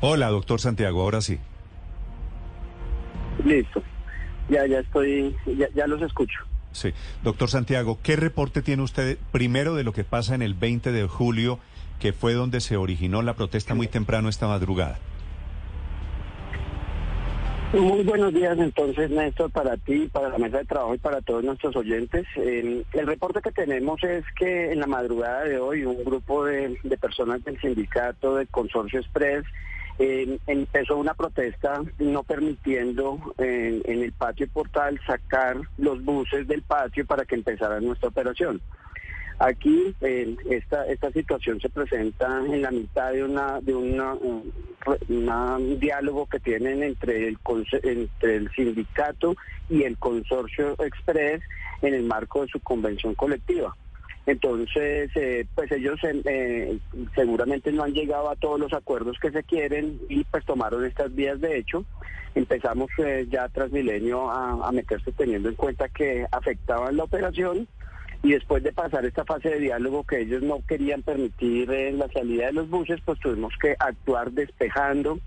Hola, doctor Santiago, ahora sí. Listo. Ya, ya estoy, ya, ya los escucho. Sí. Doctor Santiago, ¿qué reporte tiene usted primero de lo que pasa en el 20 de julio, que fue donde se originó la protesta muy temprano esta madrugada? Muy buenos días entonces, Néstor, para ti, para la mesa de trabajo y para todos nuestros oyentes. Eh, el reporte que tenemos es que en la madrugada de hoy un grupo de, de personas del sindicato del Consorcio Express eh, empezó una protesta no permitiendo en, en el patio portal sacar los buses del patio para que empezara nuestra operación. Aquí eh, esta esta situación se presenta en la mitad de una de un, un diálogo que tienen entre el entre el sindicato y el consorcio Express en el marco de su convención colectiva. Entonces, eh, pues ellos eh, eh, seguramente no han llegado a todos los acuerdos que se quieren y pues tomaron estas vías de hecho. Empezamos ya tras milenio a, a meterse teniendo en cuenta que afectaban la operación y después de pasar esta fase de diálogo que ellos no querían permitir la salida de los buses, pues tuvimos que actuar despejando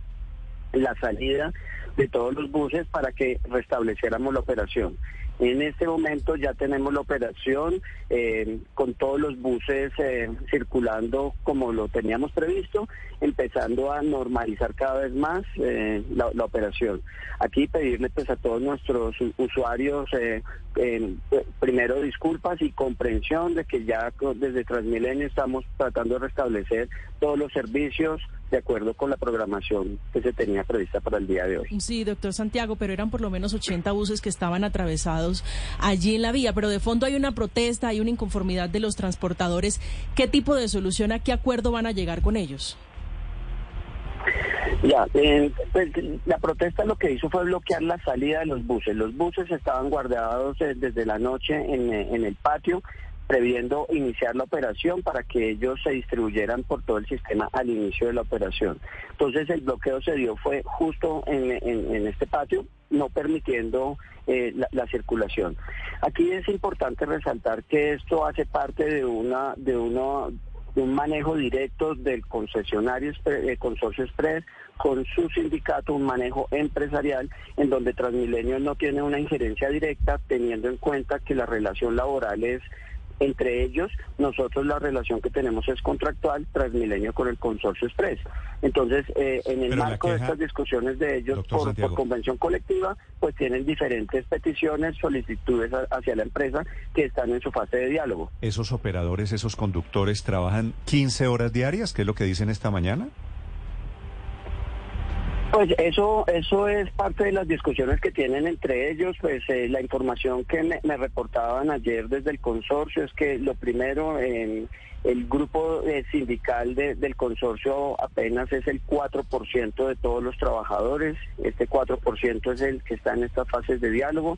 la salida de todos los buses para que restableciéramos la operación. En este momento ya tenemos la operación eh, con todos los buses eh, circulando como lo teníamos previsto, empezando a normalizar cada vez más eh, la, operación. Aquí pedirle pues a todos nuestros usuarios primero disculpas y comprensión de que ya desde Transmilenio estamos tratando de restablecer todos los servicios de acuerdo con la programación que se tenía prevista para el día de hoy. Sí, doctor Santiago, pero eran por lo menos 80 buses que estaban atravesados allí en la vía, pero de fondo hay una protesta, hay una inconformidad de los transportadores. ¿Qué tipo de solución, a qué acuerdo van a llegar con ellos? Ya, eh, pues, la protesta lo que hizo fue bloquear la salida de los buses. Los buses estaban guardados eh, desde la noche en, eh, en el patio, previendo iniciar la operación para que ellos se distribuyeran por todo el sistema al inicio de la operación. Entonces el bloqueo se dio fue justo en, este patio, no permitiendo eh, la, la circulación. Aquí es importante resaltar que esto hace parte de una de una un manejo directo del concesionario Expre- eh, Consorcio Express con su sindicato, un manejo empresarial en donde Transmilenio no tiene una injerencia directa teniendo en cuenta que la relación laboral es entre ellos, nosotros la relación que tenemos es contractual, Transmilenio con el Consorcio Express. Entonces, eh, en el Pero marco de estas discusiones de ellos por, convención colectiva, pues tienen diferentes peticiones, solicitudes a- hacia la empresa que están en su fase de diálogo. ¿Esos operadores, esos conductores trabajan 15 horas diarias, que es lo que dicen esta mañana? Pues eso, eso es parte de las discusiones que tienen entre ellos. Pues eh, la información que me, me reportaban ayer desde el consorcio es que lo primero, en el grupo eh, sindical de- del consorcio apenas es el 4% de todos los trabajadores. Este 4% es el que está en estas fases de diálogo.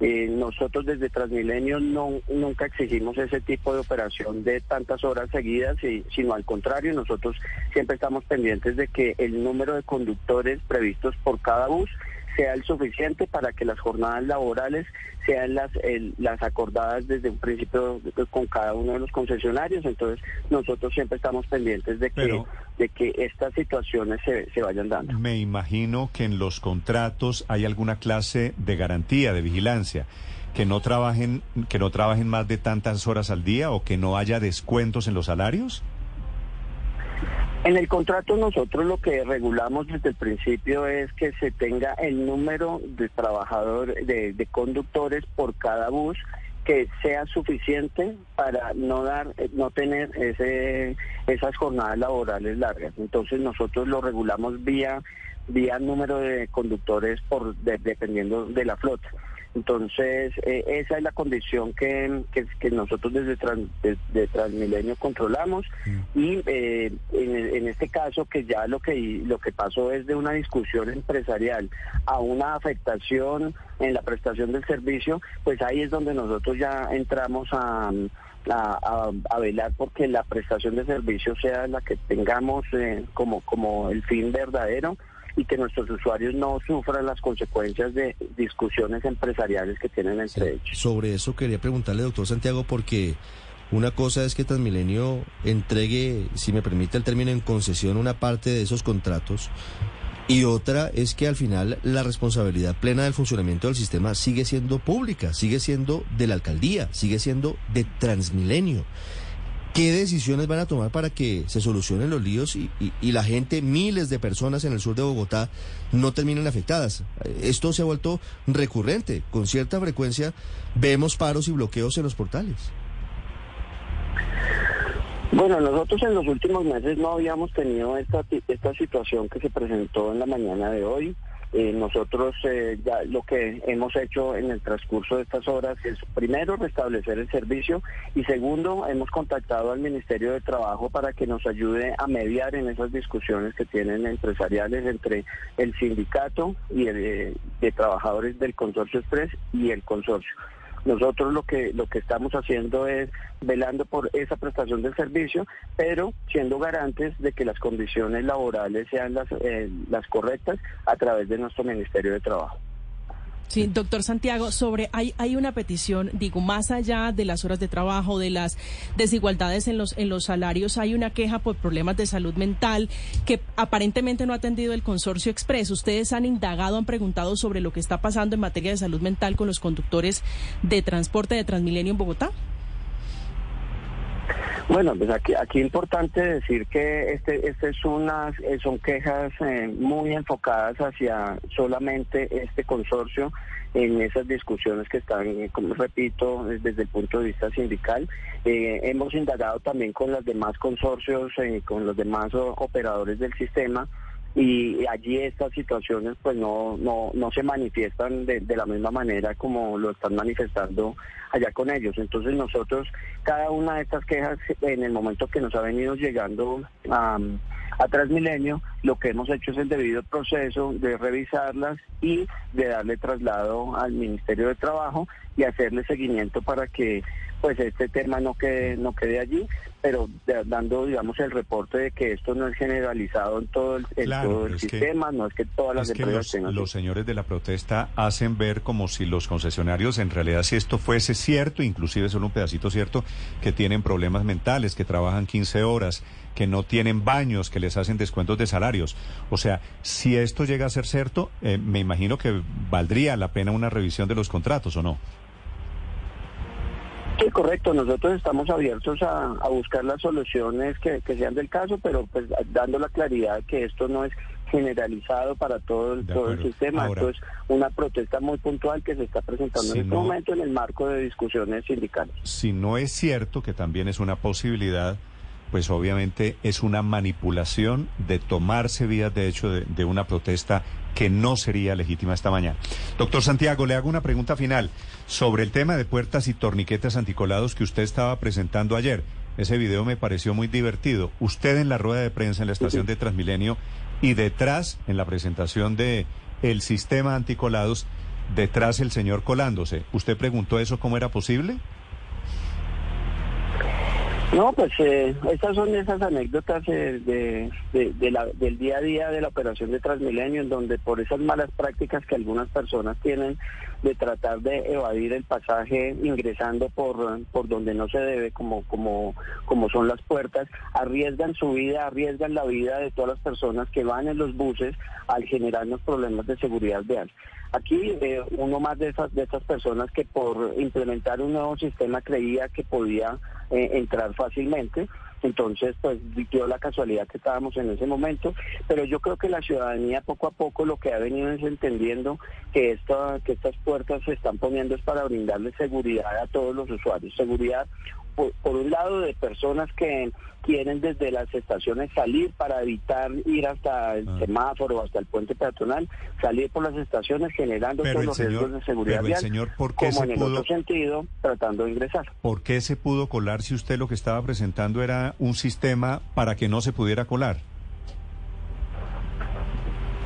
Eh, nosotros desde Transmilenio no, nunca exigimos ese tipo de operación de tantas horas seguidas, y- sino al contrario, nosotros siempre estamos pendientes de que el número de conductores previstos por cada bus sea el suficiente para que las jornadas laborales sean las el- las acordadas desde un principio con cada uno de los concesionarios. Entonces, nosotros siempre estamos pendientes de que, Pero- de que estas situaciones se, se vayan dando. Me imagino que en los contratos hay alguna clase de garantía, de vigilancia, que no trabajen, que no trabajen más de tantas horas al día o que no haya descuentos en los salarios. En el contrato nosotros lo que regulamos desde el principio es que se tenga el número de trabajadores, de, conductores por cada bus que sea suficiente para no dar, no tener ese, esas jornadas laborales largas. Entonces nosotros lo regulamos vía vía número de conductores por de- dependiendo de la flota. Entonces, eh, esa es la condición que, que, que nosotros desde, Tran- desde Transmilenio controlamos. Y eh, en, en este caso que ya lo que lo que pasó es de una discusión empresarial a una afectación en la prestación del servicio, pues ahí es donde nosotros ya entramos a, a, a- a velar porque la prestación de servicio sea la que tengamos eh, como, como el fin verdadero y que nuestros usuarios no sufran las consecuencias de discusiones empresariales que tienen entre ellos. Sobre eso quería preguntarle, doctor Santiago, porque Una cosa es que Transmilenio entregue, si me permite el término, en concesión una parte de esos contratos. Y otra es que al final la responsabilidad plena del funcionamiento del sistema sigue siendo pública, sigue siendo de la alcaldía, sigue siendo de Transmilenio. ¿Qué decisiones van a tomar para que se solucionen los líos y, la gente, miles de personas en el sur de Bogotá, no terminen afectadas? Esto se ha vuelto recurrente. Con cierta frecuencia vemos paros y bloqueos en los portales. Bueno, nosotros en los últimos meses no habíamos tenido esta, esta situación que se presentó en la mañana de hoy. Eh, nosotros eh, ya lo que hemos hecho en el transcurso de estas horas es primero restablecer el servicio y segundo hemos contactado al Ministerio de Trabajo para que nos ayude a mediar en esas discusiones que tienen empresariales entre el sindicato y el, eh, de trabajadores del consorcio Express y el consorcio. Nosotros lo que lo que estamos haciendo es velando por esa prestación del servicio, pero siendo garantes de que las condiciones laborales sean las, eh, las correctas a través de nuestro Ministerio de Trabajo. Sí, doctor Santiago, sobre hay hay una petición, digo, más allá de las horas de trabajo, de las desigualdades en los en los salarios, hay una queja por problemas de salud mental que aparentemente no ha atendido el consorcio Express. Ustedes han indagado, han preguntado sobre lo que está pasando en materia de salud mental con los conductores de transporte de Transmilenio en Bogotá. Bueno, pues aquí aquí importante decir que este este es unas eh, son quejas eh, muy enfocadas hacia solamente este consorcio en esas discusiones que están, eh, como repito, desde el punto de vista sindical. hemos indagado también con los demás consorcios, con los demás operadores del sistema y allí estas situaciones pues no no no se manifiestan de, la misma manera como lo están manifestando allá con ellos. Entonces nosotros cada una de estas quejas en el momento que nos ha venido llegando a, a Transmilenio lo que hemos hecho es el debido proceso de revisarlas y de darle traslado al Ministerio de Trabajo y hacerle seguimiento para que pues este tema no quede no quede allí pero dando digamos el reporte de que esto no es generalizado en todo el, el sistema no es que todas las empresas los, tengan los señores de la protesta hacen ver como si los concesionarios en realidad si esto fuese cierto inclusive solo un pedacito cierto que tienen problemas mentales que trabajan 15 horas que no tienen baños, que les hacen descuentos de salarios. O sea, si esto llega a ser cierto, eh, me imagino que valdría la pena una revisión de los contratos, ¿o no? Sí, correcto. Nosotros estamos abiertos a, buscar las soluciones que, sean del caso, pero pues dando la claridad que esto no es generalizado para todo el, todo el sistema. esto es una protesta muy puntual que se está presentando en este momento en el marco de discusiones sindicales. Si no es cierto que también es una posibilidad, pues obviamente es una manipulación de tomarse vías de hecho de, de una protesta que no sería legítima esta mañana. Doctor Santiago, le hago una pregunta final sobre el tema de puertas y torniquetes anticolados que usted estaba presentando ayer. Ese video me pareció muy divertido. Usted en la rueda de prensa en la estación de Transmilenio y detrás en la presentación de el sistema anticolados, detrás el señor colándose. ¿Usted preguntó eso cómo era posible? No, pues eh, estas son esas anécdotas eh, de, del día a día de la operación de Transmilenio, en donde por esas malas prácticas que algunas personas tienen de tratar de evadir el pasaje ingresando por, por donde no se debe, como, como, como son las puertas, arriesgan su vida, arriesgan la vida de todas las personas que van en los buses al generarnos problemas de seguridad vial. Aquí eh, uno más de esas de estas personas que por implementar un nuevo sistema creía que podía eh, entrar fácilmente. Entonces, pues dio la casualidad que estábamos en ese momento, pero yo creo que la ciudadanía poco a poco lo que ha venido es entendiendo que, esta, que estas puertas se están poniendo es para brindarle seguridad a todos los usuarios, seguridad por, un lado de personas que quieren desde las estaciones salir para evitar ir hasta el ah. semáforo, hasta el puente peatonal, salir por las estaciones generando todos los riesgos de seguridad vial, señor, ¿por qué como en el otro sentido, tratando de ingresar. ¿Por qué se pudo colar si usted lo que estaba presentando era un sistema para que no se pudiera colar?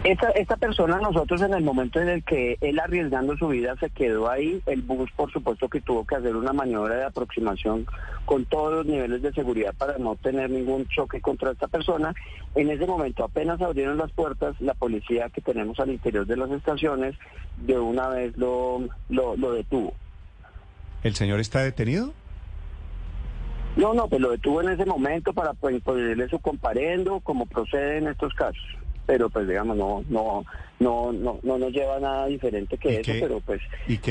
Esta, esta persona, nosotros en el momento en el que él arriesgando su vida se quedó ahí, el bus por supuesto que tuvo que hacer una maniobra de aproximación con todos los niveles de seguridad para no tener ningún choque contra esta persona. En ese momento apenas abrieron las puertas, la policía que tenemos al interior de las estaciones de una vez lo, lo, lo detuvo. ¿El señor está detenido? No, no, pues lo detuvo en ese momento para pues, ponerle su comparendo, como procede en estos casos. Pero pues digamos, no, no, no, no, no nos lleva a nada diferente que eso, pero pues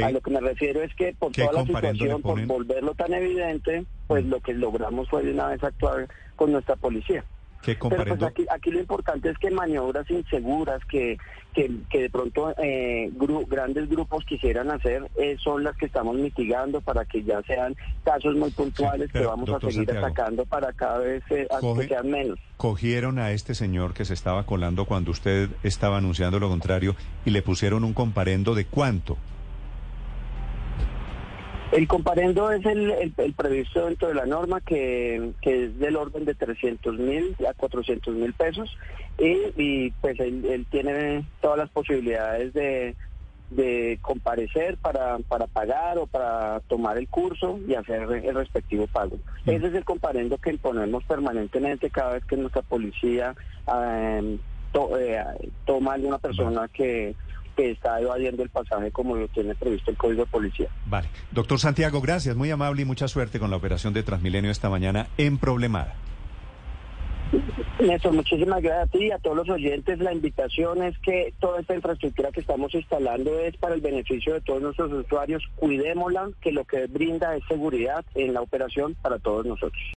a lo que me refiero es que por toda la situación, por volverlo tan evidente, pues mm. lo que logramos fue de una vez actuar con nuestra policía. Pero pues aquí, aquí lo importante es que maniobras inseguras que, que, de pronto eh, grandes grupos quisieran hacer eh, son las que estamos mitigando para que ya sean casos muy puntuales que vamos a seguir atacando para cada vez eh, que sean menos. Cogieron a este señor que se estaba colando cuando usted estaba anunciando lo contrario y le pusieron un comparendo de cuánto. El comparendo es el, previsto dentro de la norma que, es del orden de 300 mil a 400 mil pesos. Y, pues él, tiene todas las posibilidades de, comparecer para, para pagar o para tomar el curso y hacer el respectivo pago. Ese es el comparendo que imponemos permanentemente cada vez que nuestra policía eh, eh, toma a alguna persona que que está evadiendo el pasaje como lo tiene previsto el Código de Policía. Vale. Doctor Santiago, gracias, muy amable y mucha suerte con la operación de Transmilenio esta mañana en Problemada. Néstor, muchísimas gracias a ti y a todos los oyentes. La invitación es que toda esta infraestructura que estamos instalando es para el beneficio de todos nuestros usuarios. Cuidémosla, que lo que brinda es seguridad en la operación para todos nosotros.